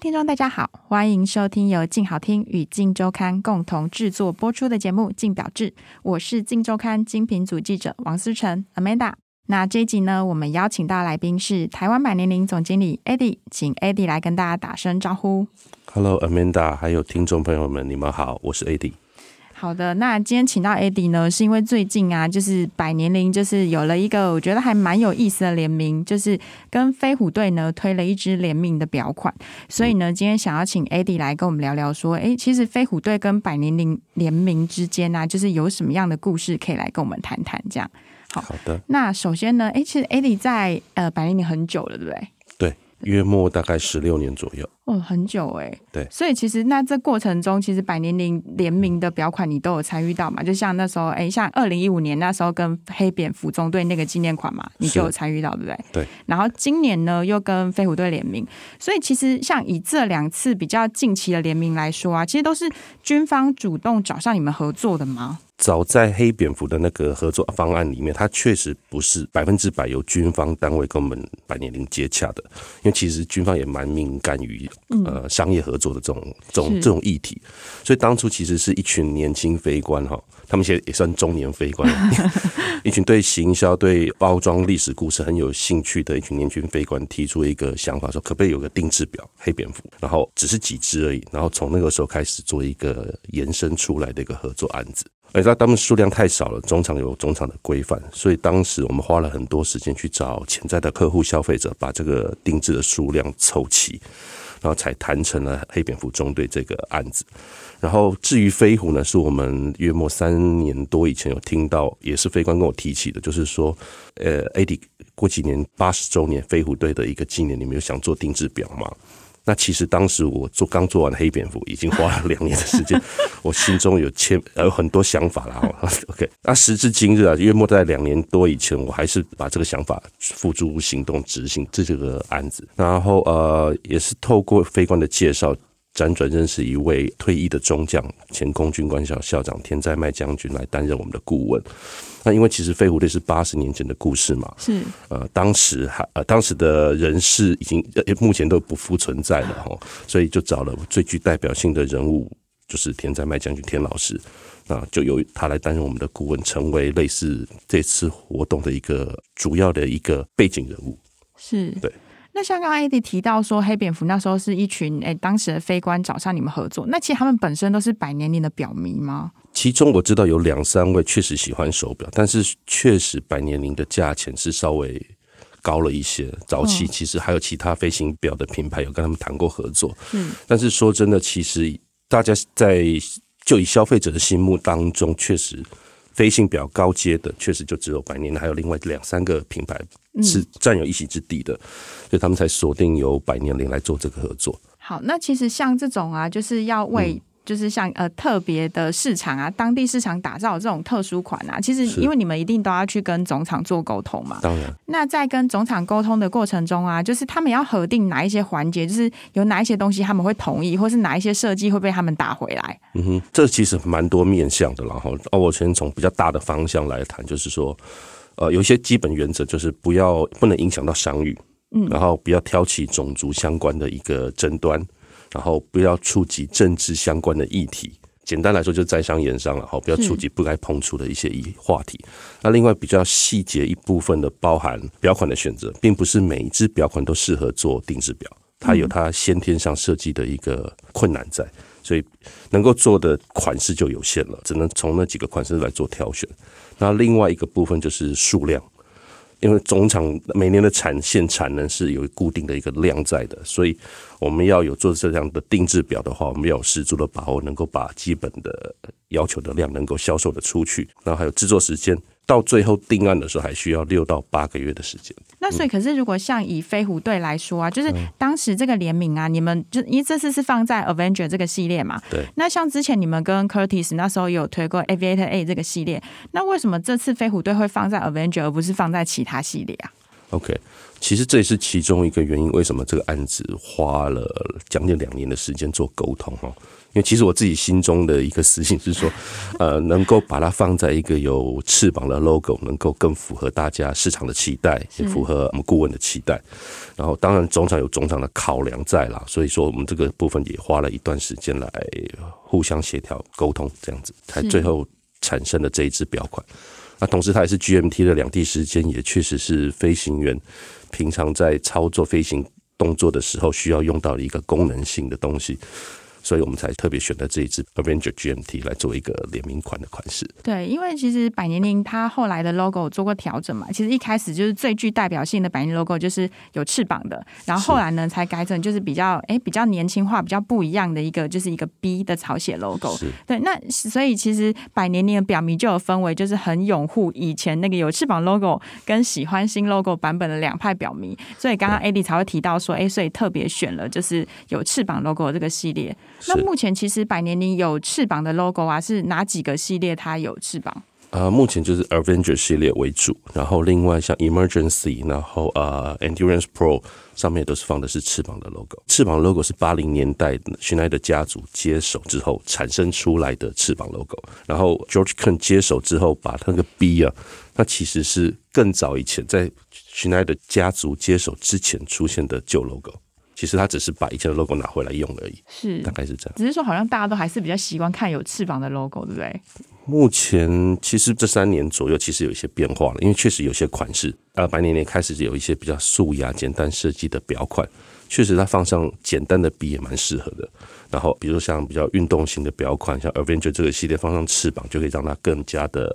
听众，大家好，欢迎收听由静好听与静周刊共同制作播出的节目《静表志》，我是静周刊精品组记者王思成 Amanda。那这一集呢，我们邀请到来宾是台湾百年灵总经理 Eddie，请 Eddie 来跟大家打声招呼。Hello Amanda，还有听众朋友们，你们好，我是 Eddie。好的，那今天请到 Eddie 呢，是因为最近啊，就是百年灵就是有了一个我觉得还蛮有意思的联名，就是跟飞虎队呢推了一支联名的表款，所以呢，今天想要请 Eddie 来跟我们聊聊，说，哎，其实飞虎队跟百年灵联名之间呢、啊，就是有什么样的故事可以来跟我们谈谈？这样，好，好的。那首先呢，哎，其实 Eddie 在呃百年灵很久了，对不对？对。约莫大概十六年左右哦，很久哎。对，所以其实那这过程中，其实百年灵联名的表款你都有参与到嘛？就像那时候，哎，像二零一五年那时候跟黑蝙蝠中队那个纪念款嘛，你就有参与到，对不对？对。然后今年呢，又跟飞虎队联名，所以其实像以这两次比较近期的联名来说啊，其实都是军方主动找上你们合作的吗？早在黑蝙蝠的那个合作方案里面，它确实不是百分之百由军方单位跟我们百年灵接洽的，因为其实军方也蛮敏感于呃商业合作的这种这种这种议题，所以当初其实是一群年轻飞官哈，他们现在也算中年飞官，一群对行销、对包装历史故事很有兴趣的一群年轻飞官提出一个想法，说可不可以有个定制表黑蝙蝠，然后只是几只而已，然后从那个时候开始做一个延伸出来的一个合作案子。而且他们数量太少了，中场有中场的规范，所以当时我们花了很多时间去找潜在的客户消费者，把这个定制的数量凑齐，然后才谈成了黑蝙蝠中队这个案子。然后至于飞虎呢，是我们约莫三年多以前有听到，也是飞官跟我提起的，就是说，呃艾迪过几年八十周年飞虎队的一个纪念，你们有想做定制表吗？那其实当时我做刚做完黑蝙蝠，已经花了两年的时间，我心中有千有很多想法了。OK，那时至今日啊，约莫在两年多以前，我还是把这个想法付诸行动执行这这个案子。然后呃，也是透过飞官的介绍。辗转认识一位退役的中将，前空军官校校长田在麦将军来担任我们的顾问。那因为其实飞虎队是八十年前的故事嘛，是。呃，当时还呃，当时的人士已经呃目前都不复存在了哈，所以就找了最具代表性的人物，就是田在麦将军田老师，那就由他来担任我们的顾问，成为类似这次活动的一个主要的一个背景人物。是。对。那像刚刚 Eddie 提到说，黑蝙蝠那时候是一群诶、欸，当时的飞官找上你们合作。那其实他们本身都是百年灵的表迷吗？其中我知道有两三位确实喜欢手表，但是确实百年灵的价钱是稍微高了一些。早期其实还有其他飞行表的品牌有跟他们谈过合作，嗯，但是说真的，其实大家在就以消费者的心目当中，确实。飞行表高阶的确实就只有百年，还有另外两三个品牌是占有一席之地的，所以他们才锁定由百年灵来做这个合作。好，那其实像这种啊，就是要为、嗯。就是像呃特别的市场啊，当地市场打造这种特殊款啊，其实因为你们一定都要去跟总厂做沟通嘛。当然，那在跟总厂沟通的过程中啊，就是他们要核定哪一些环节，就是有哪一些东西他们会同意，或是哪一些设计会被他们打回来。嗯哼，这其实蛮多面向的。然后，哦，我先从比较大的方向来谈，就是说，呃，有一些基本原则，就是不要不能影响到商誉，嗯，然后不要挑起种族相关的一个争端。然后不要触及政治相关的议题，简单来说就是在商言商了。好，不要触及不该碰触的一些议话题。那另外比较细节一部分的，包含表款的选择，并不是每一只表款都适合做定制表，它有它先天上设计的一个困难在，所以能够做的款式就有限了，只能从那几个款式来做挑选。那另外一个部分就是数量。因为总厂每年的产线产能是有固定的一个量在的，所以我们要有做这样的定制表的话，我们要有十足的把握，能够把基本的要求的量能够销售的出去。然后还有制作时间，到最后定案的时候，还需要六到八个月的时间。那所以，可是如果像以飞虎队来说啊，就是当时这个联名啊，你们就因为这次是放在 Avenger 这个系列嘛，对。那像之前你们跟 Curtis 那时候有推过 Aviator A 这个系列，那为什么这次飞虎队会放在 Avenger 而不是放在其他系列啊？OK，其实这也是其中一个原因，为什么这个案子花了将近两年的时间做沟通哦。因为其实我自己心中的一个私心是说，呃，能够把它放在一个有翅膀的 logo，能够更符合大家市场的期待，也符合我们顾问的期待。然后，当然总厂有总厂的考量在啦，所以说我们这个部分也花了一段时间来互相协调沟通，这样子才最后产生了这一支表款。那同时，它也是 GMT 的两地时间，也确实是飞行员平常在操作飞行动作的时候需要用到的一个功能性的东西。所以我们才特别选择这一支 Avenger GMT 来做一个联名款的款式。对，因为其实百年灵它后来的 logo 做过调整嘛，其实一开始就是最具代表性的百年 logo 就是有翅膀的，然后后来呢才改成就是比较哎比较年轻化、比较不一样的一个就是一个 B 的草写 logo。对，那所以其实百年灵的表迷就有分为就是很拥护以前那个有翅膀 logo 跟喜欢新 logo 版本的两派表迷，所以刚刚 Eddie 才会提到说，哎，所以特别选了就是有翅膀 logo 的这个系列。那目前其实百年灵有翅膀的 logo 啊，是哪几个系列它有翅膀？啊、呃，目前就是 Avenger 系列为主，然后另外像 Emergency，然后呃 Endurance Pro 上面都是放的是翅膀的 logo。翅膀 logo 是八零年代 Schneider 家族接手之后产生出来的翅膀 logo，然后 George Kent 接手之后把那个 B 啊，它其实是更早以前在 Schneider 家族接手之前出现的旧 logo。其实他只是把以前的 logo 拿回来用而已，是大概是这样。只是说好像大家都还是比较习惯看有翅膀的 logo，对不对？目前其实这三年左右，其实有一些变化了，因为确实有些款式，呃，百年年开始有一些比较素雅、简单设计的表款，确实它放上简单的笔也蛮适合的。然后，比如像比较运动型的表款，像 Avenger 这个系列放上翅膀，就可以让它更加的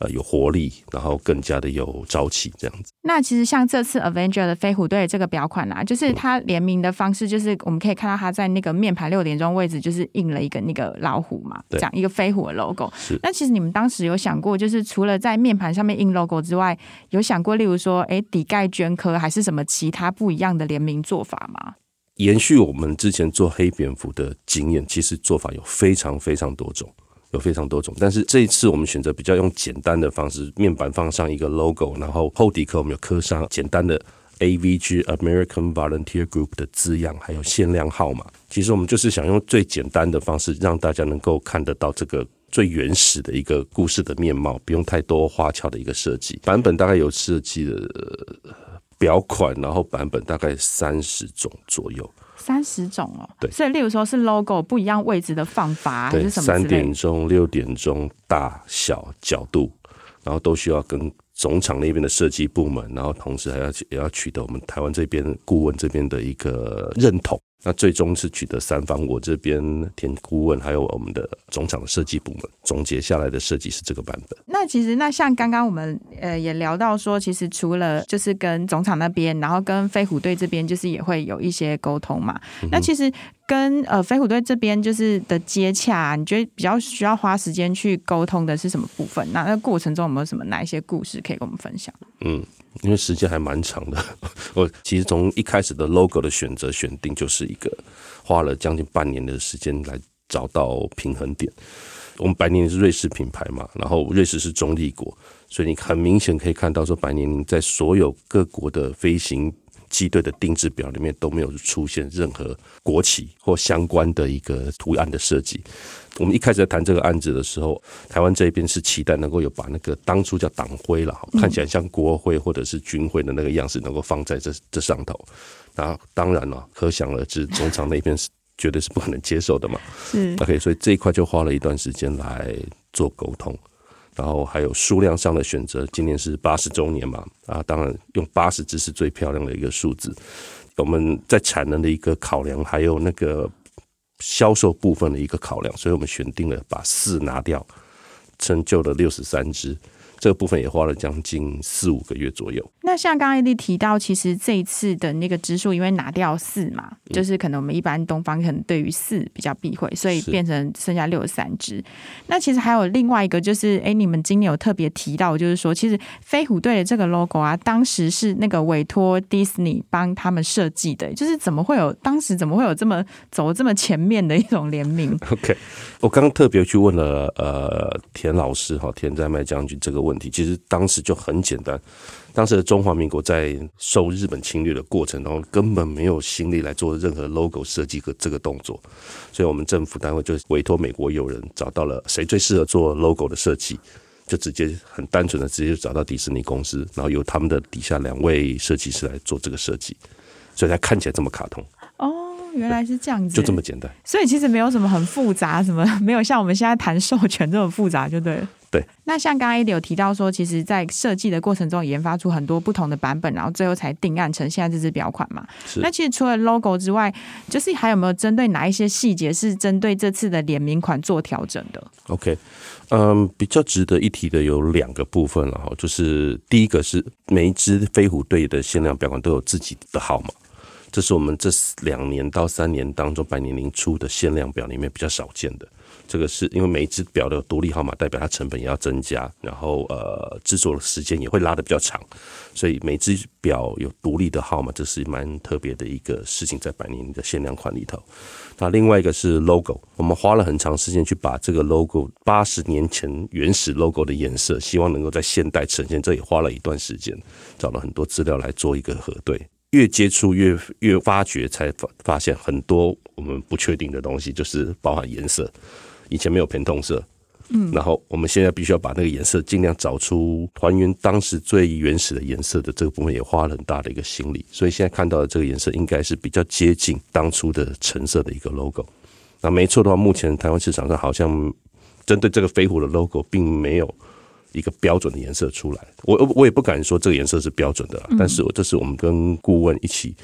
呃有活力，然后更加的有朝气这样子。那其实像这次 Avenger 的飞虎队这个表款啊，就是它联名的方式，就是我们可以看到它在那个面盘六点钟位置，就是印了一个那个老虎嘛，这样一个飞虎的 logo。是。那其实你们当时有想过，就是除了在面盘上面印 logo 之外，有想过例如说，哎，底盖镌刻还是什么其他不一样的联名做法吗？延续我们之前做黑蝙蝠的经验，其实做法有非常非常多种，有非常多种。但是这一次我们选择比较用简单的方式，面板放上一个 logo，然后后底壳我们有刻上简单的 AVG American Volunteer Group 的字样，还有限量号码。其实我们就是想用最简单的方式，让大家能够看得到这个最原始的一个故事的面貌，不用太多花俏的一个设计。版本大概有设计的。表款，然后版本大概三十种左右，三十种哦。对，所以例如说是 logo 不一样位置的放法，还是什么？三点钟、六点钟、大小、角度，然后都需要跟总厂那边的设计部门，然后同时还要也要取得我们台湾这边顾问这边的一个认同。那最终是取得三方，我这边田顾问，还有我们的总厂的设计部门总结下来的设计是这个版本。那其实，那像刚刚我们呃也聊到说，其实除了就是跟总厂那边，然后跟飞虎队这边，就是也会有一些沟通嘛。嗯、那其实跟呃飞虎队这边就是的接洽，你觉得比较需要花时间去沟通的是什么部分？那那过程中有没有什么哪一些故事可以跟我们分享？嗯。因为时间还蛮长的，我其实从一开始的 logo 的选择选定就是一个花了将近半年的时间来找到平衡点。我们百年灵是瑞士品牌嘛，然后瑞士是中立国，所以你很明显可以看到说，百年灵在所有各国的飞行机队的定制表里面都没有出现任何国旗或相关的一个图案的设计。我们一开始在谈这个案子的时候，台湾这边是期待能够有把那个当初叫党徽了，看起来像国徽或者是军徽的那个样式，能够放在这这上头。那当然了，可想而知，总厂那边是绝对是不可能接受的嘛。嗯，OK，所以这一块就花了一段时间来做沟通，然后还有数量上的选择。今年是八十周年嘛，啊，当然用八十只是最漂亮的一个数字。我们在产能的一个考量，还有那个。销售部分的一个考量，所以我们选定了把四拿掉，成就了六十三只。这个部分也花了将近四五个月左右。那像刚刚 AD 提到，其实这一次的那个支数，因为拿掉四嘛，嗯、就是可能我们一般东方可能对于四比较避讳，所以变成剩下六十三支。那其实还有另外一个，就是哎，你们今年有特别提到，就是说，其实飞虎队的这个 logo 啊，当时是那个委托 Disney 帮他们设计的，就是怎么会有当时怎么会有这么走这么前面的一种联名？OK，我刚刚特别去问了呃田老师哈，田在麦将军这个问题，其实当时就很简单。当时的中华民国在受日本侵略的过程当中，根本没有心力来做任何 logo 设计和这个动作，所以我们政府单位就委托美国友人找到了谁最适合做 logo 的设计，就直接很单纯的直接找到迪士尼公司，然后由他们的底下两位设计师来做这个设计，所以才看起来这么卡通。哦，原来是这样子，就这么简单。所以其实没有什么很复杂，什么没有像我们现在谈授权这么复杂，就对了。对，那像刚刚 AD 有提到说，其实，在设计的过程中研发出很多不同的版本，然后最后才定案成现在这支表款嘛。是。那其实除了 logo 之外，就是还有没有针对哪一些细节是针对这次的联名款做调整的？OK，嗯，比较值得一提的有两个部分了哈，就是第一个是每一支飞虎队的限量表款都有自己的号码，这是我们这两年到三年当中百年灵出的限量表里面比较少见的。这个是因为每一只表的独立号码，代表它成本也要增加，然后呃制作的时间也会拉得比较长，所以每只表有独立的号码，这是蛮特别的一个事情，在百年的限量款里头。那另外一个是 logo，我们花了很长时间去把这个 logo 八十年前原始 logo 的颜色，希望能够在现代呈现，这也花了一段时间，找了很多资料来做一个核对。越接触越越发觉，才发发现很多我们不确定的东西，就是包含颜色。以前没有偏透色，嗯，然后我们现在必须要把那个颜色尽量找出还原当时最原始的颜色的这个部分，也花了很大的一个心力。所以现在看到的这个颜色应该是比较接近当初的橙色的一个 logo。那没错的话，目前台湾市场上好像针对这个飞虎的 logo 并没有一个标准的颜色出来。我我也不敢说这个颜色是标准的，但是这是我们跟顾问一起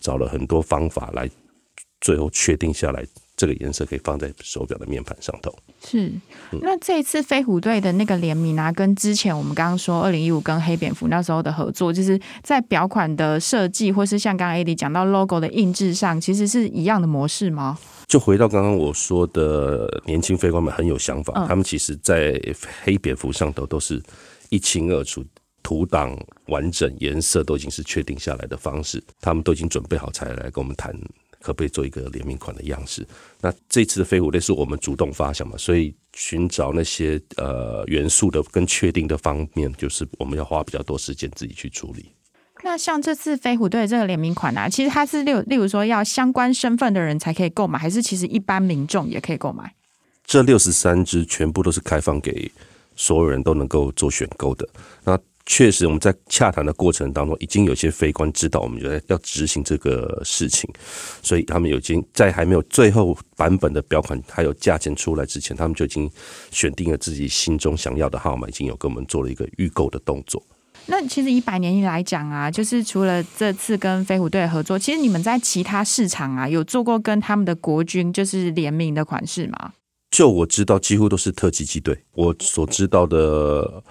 找了很多方法来最后确定下来。这个颜色可以放在手表的面盘上头。是，那这一次飞虎队的那个联名啊，跟之前我们刚刚说二零一五跟黑蝙蝠那时候的合作，就是在表款的设计，或是像刚刚 AD 讲到 logo 的印制上，其实是一样的模式吗？就回到刚刚我说的，年轻飞官们很有想法，嗯、他们其实在黑蝙蝠上头都是一清二楚，图档完整，颜色都已经是确定下来的方式，他们都已经准备好才来跟我们谈。可不可以做一个联名款的样式？那这次的飞虎队是我们主动发想嘛，所以寻找那些呃元素的跟确定的方面，就是我们要花比较多时间自己去处理。那像这次飞虎队这个联名款啊，其实它是例例如说要相关身份的人才可以购买，还是其实一般民众也可以购买？这六十三支全部都是开放给所有人都能够做选购的。那确实，我们在洽谈的过程当中，已经有些非官知道我们觉得要执行这个事情，所以他们已经在还没有最后版本的表款还有价钱出来之前，他们就已经选定了自己心中想要的号码，已经有跟我们做了一个预购的动作。那其实以百年来讲啊，就是除了这次跟飞虎队合作，其实你们在其他市场啊有做过跟他们的国军就是联名的款式吗？就我知道，几乎都是特级机队。我所知道的。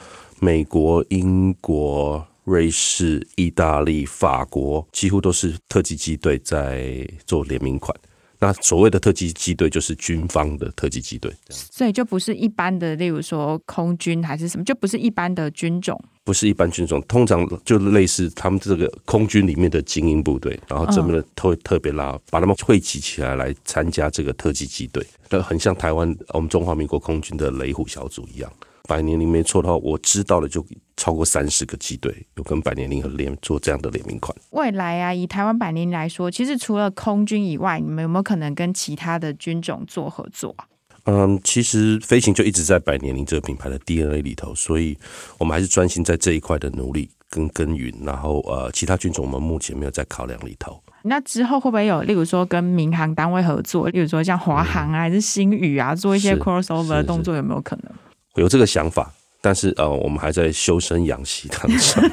美国、英国、瑞士、意大利、法国，几乎都是特级机队在做联名款。那所谓的特级机队，就是军方的特级机队，所以就不是一般的，例如说空军还是什么，就不是一般的军种，不是一般军种，通常就类似他们这个空军里面的精英部队，然后怎么的特特别拉，把他们汇集起来来参加这个特级机队，很像台湾我们中华民国空军的雷虎小组一样。百年灵没错的话，我知道的就超过三十个机队有跟百年灵和联做这样的联名款。未来啊，以台湾百年灵来说，其实除了空军以外，你们有没有可能跟其他的军种做合作啊？嗯，其实飞行就一直在百年灵这个品牌的 DNA 里头，所以我们还是专心在这一块的努力跟耕耘。然后呃，其他军种我们目前没有在考量里头。那之后会不会有，例如说跟民航单位合作，例如说像华航啊，还是星宇啊，做一些 crossover 的动作，有没有可能？有这个想法，但是呃，我们还在修身养息当中。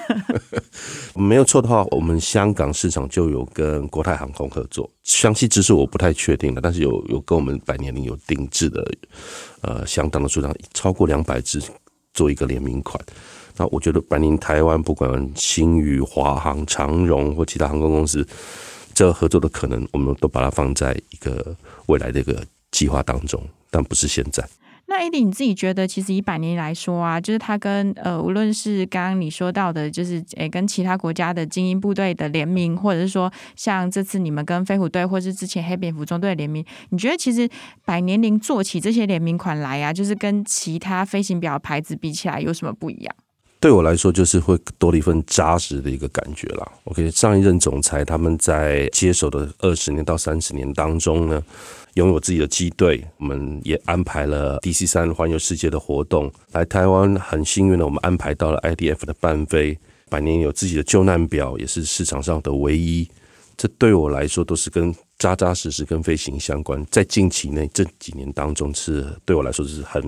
没有错的话，我们香港市场就有跟国泰航空合作，详细之数我不太确定了，但是有有跟我们百年灵有定制的，呃，相当的数量，超过两百只做一个联名款。那我觉得百年台湾不管新宇、华航、长荣或其他航空公司，这合作的可能，我们都把它放在一个未来的一个计划当中，但不是现在。艾迪你自己觉得，其实以百年来说啊，就是它跟呃，无论是刚刚你说到的，就是诶，跟其他国家的精英部队的联名，或者是说像这次你们跟飞虎队，或是之前黑蝙蝠中队联名，你觉得其实百年灵做起这些联名款来啊，就是跟其他飞行表牌子比起来有什么不一样？对我来说，就是会多了一份扎实的一个感觉啦。OK，上一任总裁他们在接手的二十年到三十年当中呢。拥有自己的机队，我们也安排了 DC 三环游世界的活动。来台湾很幸运的，我们安排到了 IDF 的伴飞，百年有自己的救难表，也是市场上的唯一。这对我来说都是跟扎扎实实跟飞行相关。在近期内这几年当中，是对我来说是很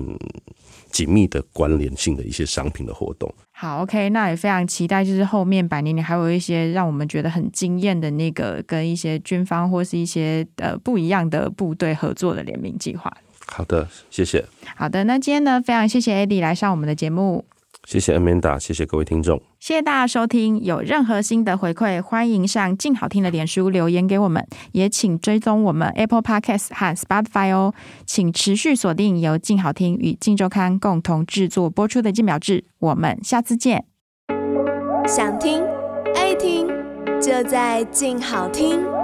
紧密的关联性的一些商品的活动。好，OK，那也非常期待，就是后面百年里还有一些让我们觉得很惊艳的那个跟一些军方或是一些呃不一样的部队合作的联名计划。好的，谢谢。好的，那今天呢，非常谢谢 Eddie 来上我们的节目。谢谢 Amanda，谢谢各位听众，谢谢大家收听。有任何新的回馈，欢迎上静好听的脸书留言给我们，也请追踪我们 Apple Podcast 和 Spotify 哦。请持续锁定由静好听与静周刊共同制作播出的《静秒志》，我们下次见。想听爱听，就在静好听。